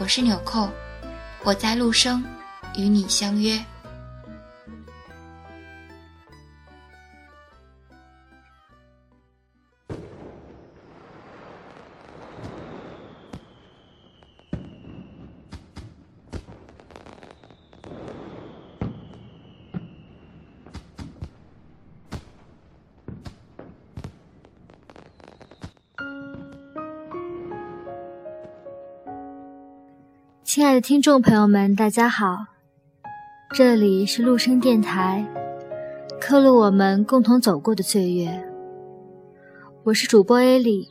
我是纽扣，我在陆生，与你相约。听众朋友们，大家好，这里是陆声电台，刻录我们共同走过的岁月。我是主播艾莉，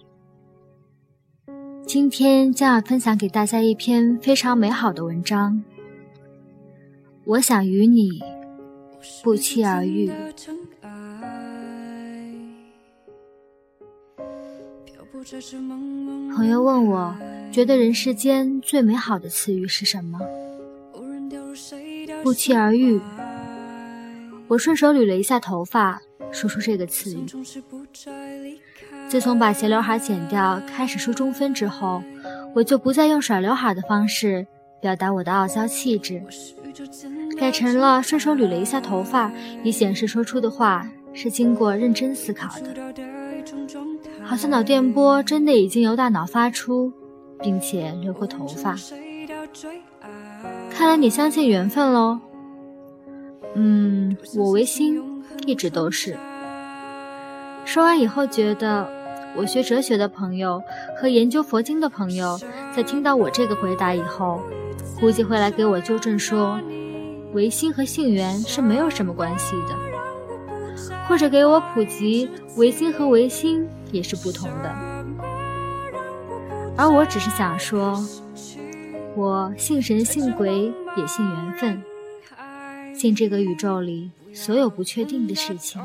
今天将要分享给大家一篇非常美好的文章。我想与你不期而遇。朋友问我。觉得人世间最美好的词语是什么？不期而遇。我顺手捋了一下头发，说出这个词语。自从把斜刘海剪掉，开始梳中分之后，我就不再用甩刘海的方式表达我的傲娇气质，改成了顺手捋了一下头发，以显示说出的话是经过认真思考的。好像脑电波真的已经由大脑发出。并且留过头发，看来你相信缘分喽。嗯，我唯心一直都是。说完以后，觉得我学哲学的朋友和研究佛经的朋友，在听到我这个回答以后，估计会来给我纠正说，唯心和性缘是没有什么关系的，或者给我普及唯心和唯心也是不同的。而我只是想说，我信神信鬼，也信缘分，信这个宇宙里所有不确定的事情，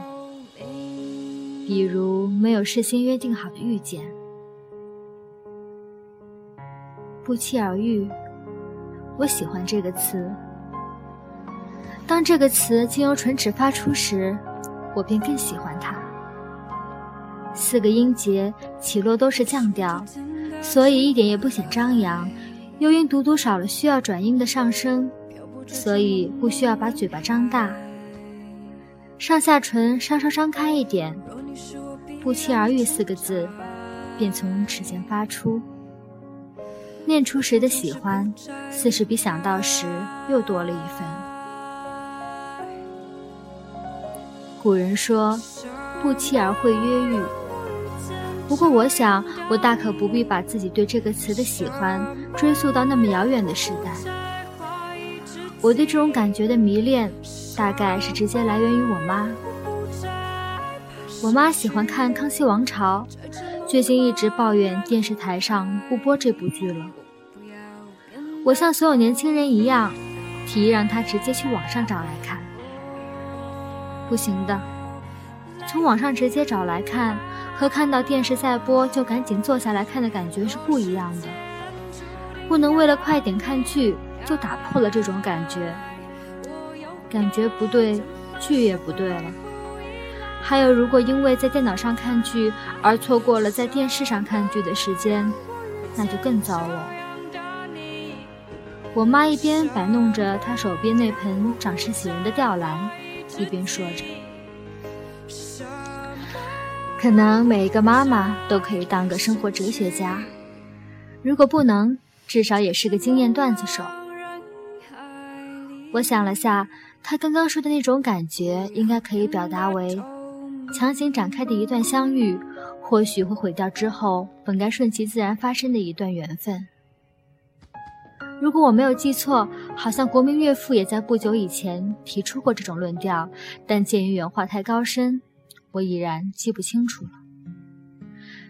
比如没有事先约定好的遇见，不期而遇。我喜欢这个词。当这个词经由唇齿发出时，我便更喜欢它。四个音节起落都是降调。所以一点也不显张扬，又因读读少了需要转音的上升，所以不需要把嘴巴张大，上下唇稍稍张开一点，不期而遇四个字便从齿间发出。念出时的喜欢，似是比想到时又多了一分。古人说，不期而会约遇。不过，我想，我大可不必把自己对这个词的喜欢追溯到那么遥远的时代。我对这种感觉的迷恋，大概是直接来源于我妈。我妈喜欢看《康熙王朝》，最近一直抱怨电视台上不播这部剧了。我像所有年轻人一样，提议让她直接去网上找来看。不行的，从网上直接找来看。和看到电视在播就赶紧坐下来看的感觉是不一样的。不能为了快点看剧就打破了这种感觉，感觉不对，剧也不对了。还有，如果因为在电脑上看剧而错过了在电视上看剧的时间，那就更糟了。我妈一边摆弄着她手边那盆长势喜人的吊兰，一边说着。可能每一个妈妈都可以当个生活哲学家，如果不能，至少也是个经验段子手。我想了下，他刚刚说的那种感觉，应该可以表达为强行展开的一段相遇，或许会毁掉之后本该顺其自然发生的一段缘分。如果我没有记错，好像国民岳父也在不久以前提出过这种论调，但鉴于原话太高深，我已然记不清楚了。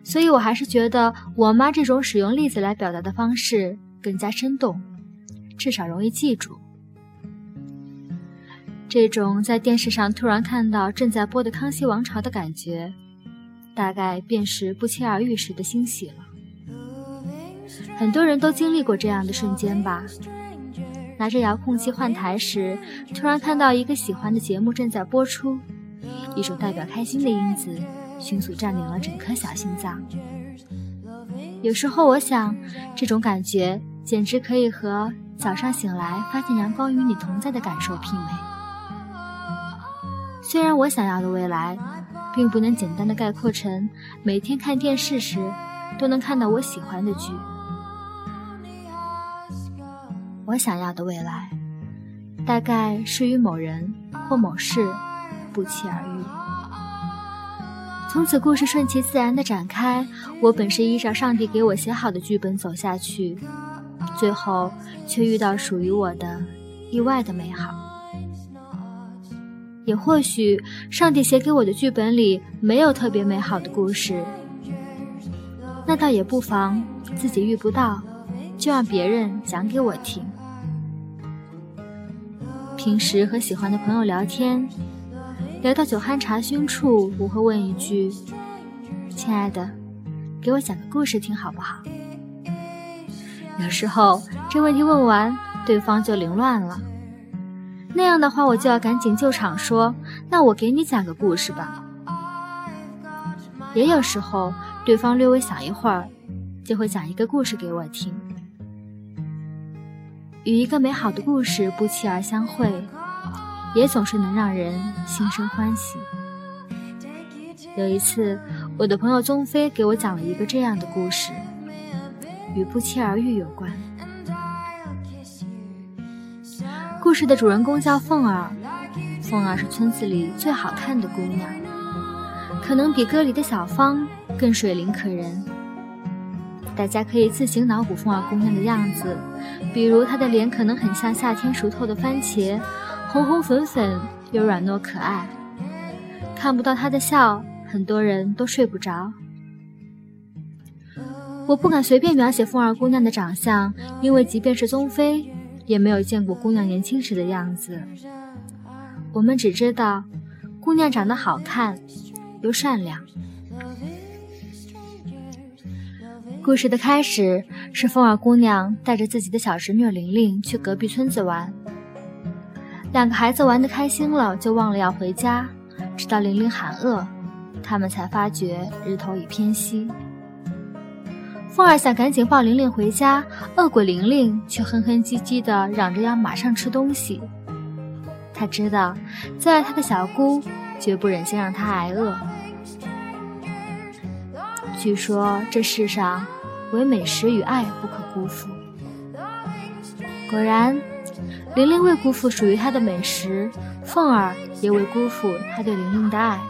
所以我还是觉得我妈这种使用例子来表达的方式更加生动，至少容易记住。这种在电视上突然看到正在播的《康熙王朝》的感觉，大概便是不期而遇时的欣喜了。很多人都经历过这样的瞬间吧？拿着遥控器换台时，突然看到一个喜欢的节目正在播出，一种代表开心的因子，迅速占领了整颗小心脏。有时候我想，这种感觉简直可以和早上醒来发现阳光与你同在的感受媲美。虽然我想要的未来，并不能简单的概括成每天看电视时都能看到我喜欢的剧。我想要的未来，大概是与某人或某事不期而遇。从此，故事顺其自然的展开。我本是依照上帝给我写好的剧本走下去，最后却遇到属于我的意外的美好。也或许，上帝写给我的剧本里没有特别美好的故事，那倒也不妨，自己遇不到，就让别人讲给我听。平时和喜欢的朋友聊天，聊到酒酣茶熏处，我会问一句：“亲爱的，给我讲个故事听好不好？”有时候这问题问完，对方就凌乱了。那样的话，我就要赶紧救场，说：“那我给你讲个故事吧。”也有时候，对方略微想一会儿，就会讲一个故事给我听。与一个美好的故事不期而相会，也总是能让人心生欢喜。有一次，我的朋友宗飞给我讲了一个这样的故事，与不期而遇有关。故事的主人公叫凤儿，凤儿是村子里最好看的姑娘，可能比歌里的小芳更水灵可人。大家可以自行脑补凤儿姑娘的样子，比如她的脸可能很像夏天熟透的番茄，红红粉粉又软糯可爱。看不到她的笑，很多人都睡不着。我不敢随便描写凤儿姑娘的长相，因为即便是宗飞，也没有见过姑娘年轻时的样子。我们只知道，姑娘长得好看，又善良。故事的开始是凤儿姑娘带着自己的小侄女玲玲去隔壁村子玩。两个孩子玩得开心了，就忘了要回家，直到玲玲喊饿，他们才发觉日头已偏西。凤儿想赶紧抱玲玲回家，饿鬼玲玲却哼哼唧唧地嚷着要马上吃东西。他知道，最爱他的小姑绝不忍心让她挨饿。据说这世上，唯美食与爱不可辜负。果然，玲玲未辜负属于她的美食，凤儿也未辜负她对玲玲的爱。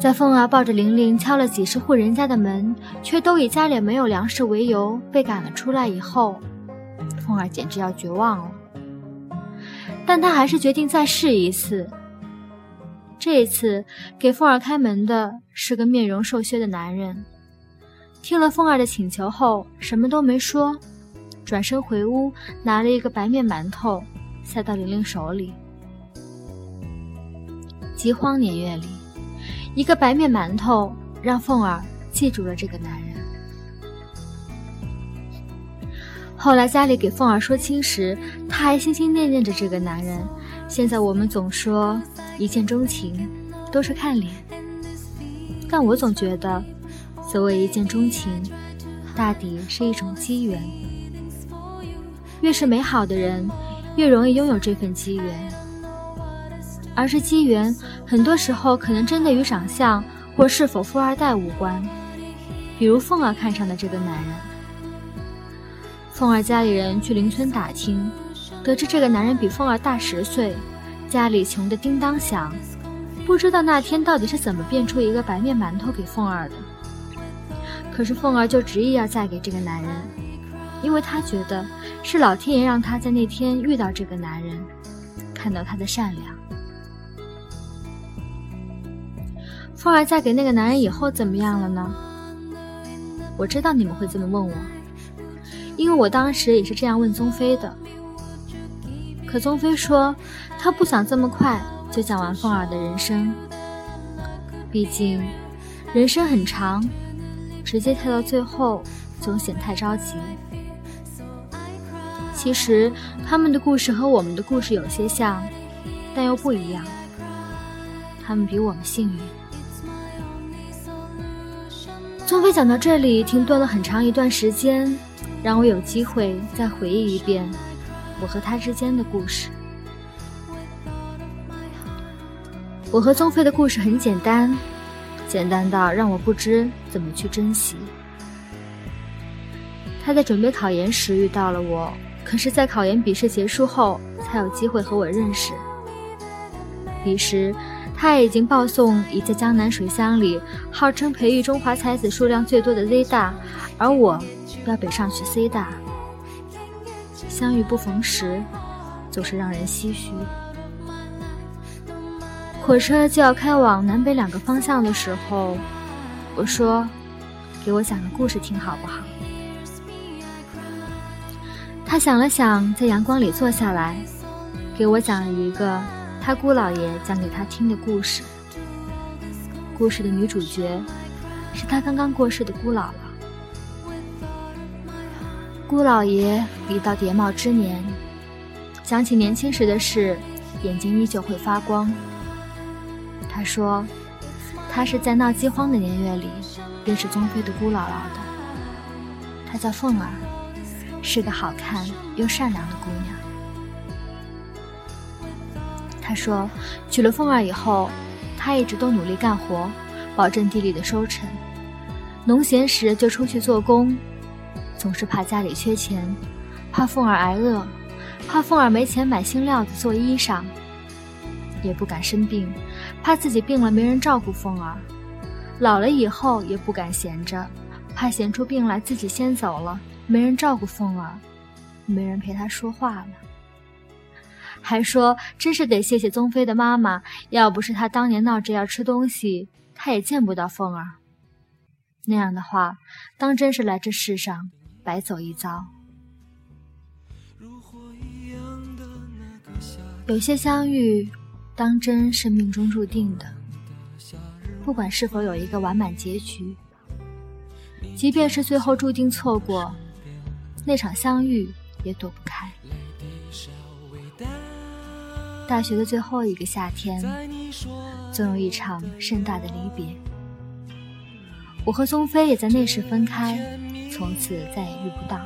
在凤儿抱着玲玲敲了几十户人家的门，却都以家里没有粮食为由被赶了出来以后，凤儿简直要绝望了。但她还是决定再试一次。这一次，给凤儿开门的是个面容瘦削的男人。听了凤儿的请求后，什么都没说，转身回屋，拿了一个白面馒头塞到玲玲手里。饥荒年月里，一个白面馒头让凤儿记住了这个男人。后来家里给凤儿说亲时，他还心心念念着这个男人。现在我们总说。一见钟情都是看脸，但我总觉得，所谓一见钟情，大抵是一种机缘。越是美好的人，越容易拥有这份机缘。而这机缘，很多时候可能真的与长相或是否富二代无关。比如凤儿看上的这个男人，凤儿家里人去邻村打听，得知这个男人比凤儿大十岁，家里穷得叮当响，不知道那天到底是怎么变出一个白面馒头给凤儿的。可是凤儿就执意要嫁给这个男人，因为她觉得是老天爷让她在那天遇到这个男人，看到他的善良。凤儿嫁给那个男人以后怎么样了呢？我知道你们会这么问我，因为我当时也是这样问宗飞的。可宗飞说，他不想这么快就讲完凤儿的人生，毕竟人生很长，直接跳到最后总显太着急。其实他们的故事和我们的故事有些像，但又不一样。他们比我们幸运。宗飞讲到这里，停顿了很长一段时间，让我有机会再回忆一遍我和他之间的故事。我和宗飞的故事很简单，简单到让我不知怎么去珍惜。他在准备考研时遇到了我，可是，在考研笔试结束后，才有机会和我认识。彼时。他已经报送已在江南水乡里号称培育中华才子数量最多的 Z 大，而我要北上去 C 大。相遇不逢时，总是让人唏嘘。火车就要开往南北两个方向的时候，我说：“给我讲个故事听好不好？”他想了想，在阳光里坐下来，给我讲了一个。他姑姥爷讲给他听的故事。故事的女主角是他刚刚过世的姑姥姥。姑姥爷已到蝶帽之年，想起年轻时的事，眼睛依旧会发光。他说，他是在闹饥荒的年月里认识宗飞的姑姥姥的。她叫凤儿，是个好看又善良的姑娘。他说：“娶了凤儿以后，他一直都努力干活，保证地里的收成。农闲时就出去做工，总是怕家里缺钱，怕凤儿挨饿，怕凤儿没钱买新料子做衣裳，也不敢生病，怕自己病了没人照顾凤儿。老了以后也不敢闲着，怕闲出病来自己先走了，没人照顾凤儿，没人陪他说话了。”还说：“真是得谢谢宗飞的妈妈，要不是他当年闹着要吃东西，他也见不到凤儿。那样的话，当真是来这世上白走一遭。有些相遇，当真是命中注定的。不管是否有一个完满结局，即便是最后注定错过，那场相遇也躲不开。”大学的最后一个夏天，总有一场盛大的离别。我和宗飞也在那时分开，从此再也遇不到。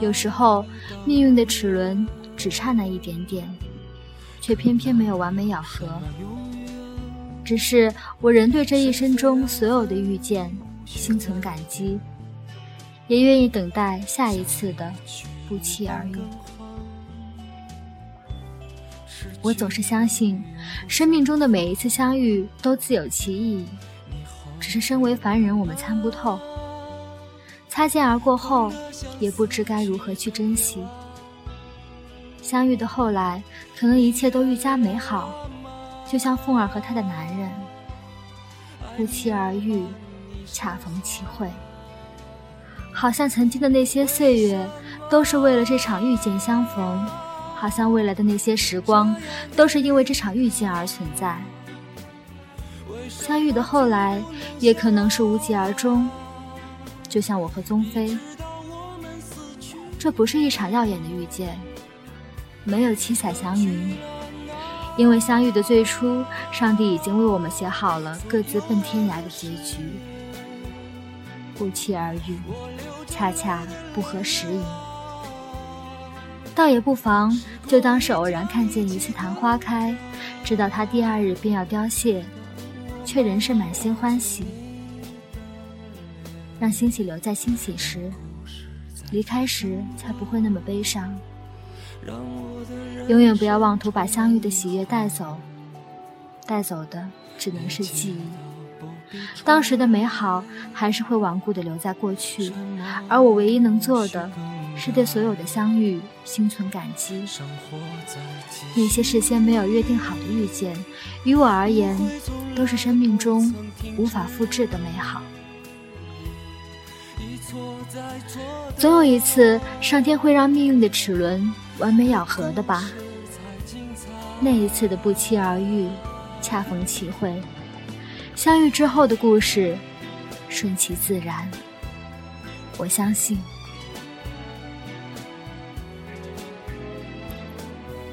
有时候，命运的齿轮只差那一点点，却偏偏没有完美咬合。只是我仍对这一生中所有的遇见心存感激，也愿意等待下一次的不期而遇。我总是相信，生命中的每一次相遇都自有其意义，只是身为凡人，我们参不透。擦肩而过后，也不知该如何去珍惜。相遇的后来，可能一切都愈加美好，就像凤儿和她的男人，不期而遇，恰逢其会，好像曾经的那些岁月，都是为了这场遇见相逢。好像未来的那些时光，都是因为这场遇见而存在。相遇的后来，也可能是无疾而终。就像我和宗飞，这不是一场耀眼的遇见，没有七彩祥云，因为相遇的最初，上帝已经为我们写好了各自奔天涯的结局。不期而遇，恰恰不合时宜。倒也不妨，就当是偶然看见一次昙花开，知道它第二日便要凋谢，却仍是满心欢喜。让欣喜留在欣喜时，离开时才不会那么悲伤。永远不要妄图把相遇的喜悦带走，带走的只能是记忆。当时的美好还是会顽固地留在过去，而我唯一能做的，是对所有的相遇心存感激。那些事先没有约定好的遇见，于我而言，都是生命中无法复制的美好。总有一次，上天会让命运的齿轮完美咬合的吧。那一次的不期而遇，恰逢其会，相遇之后的故事，顺其自然。我相信。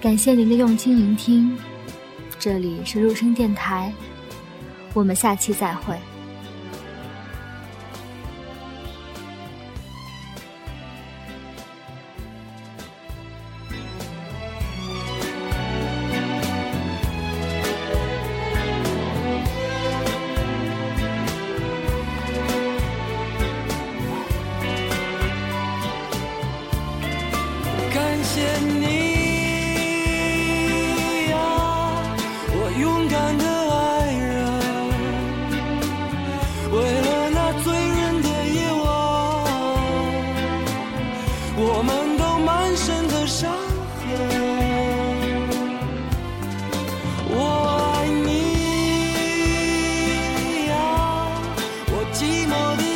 感谢您的用心聆听，这里是入声电台，我们下期再会。见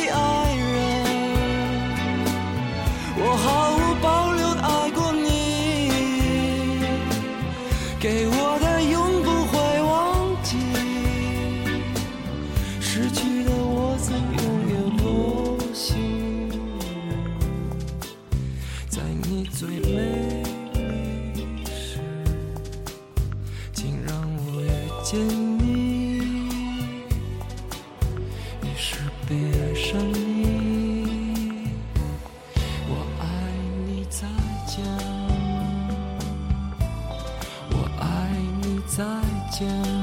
见。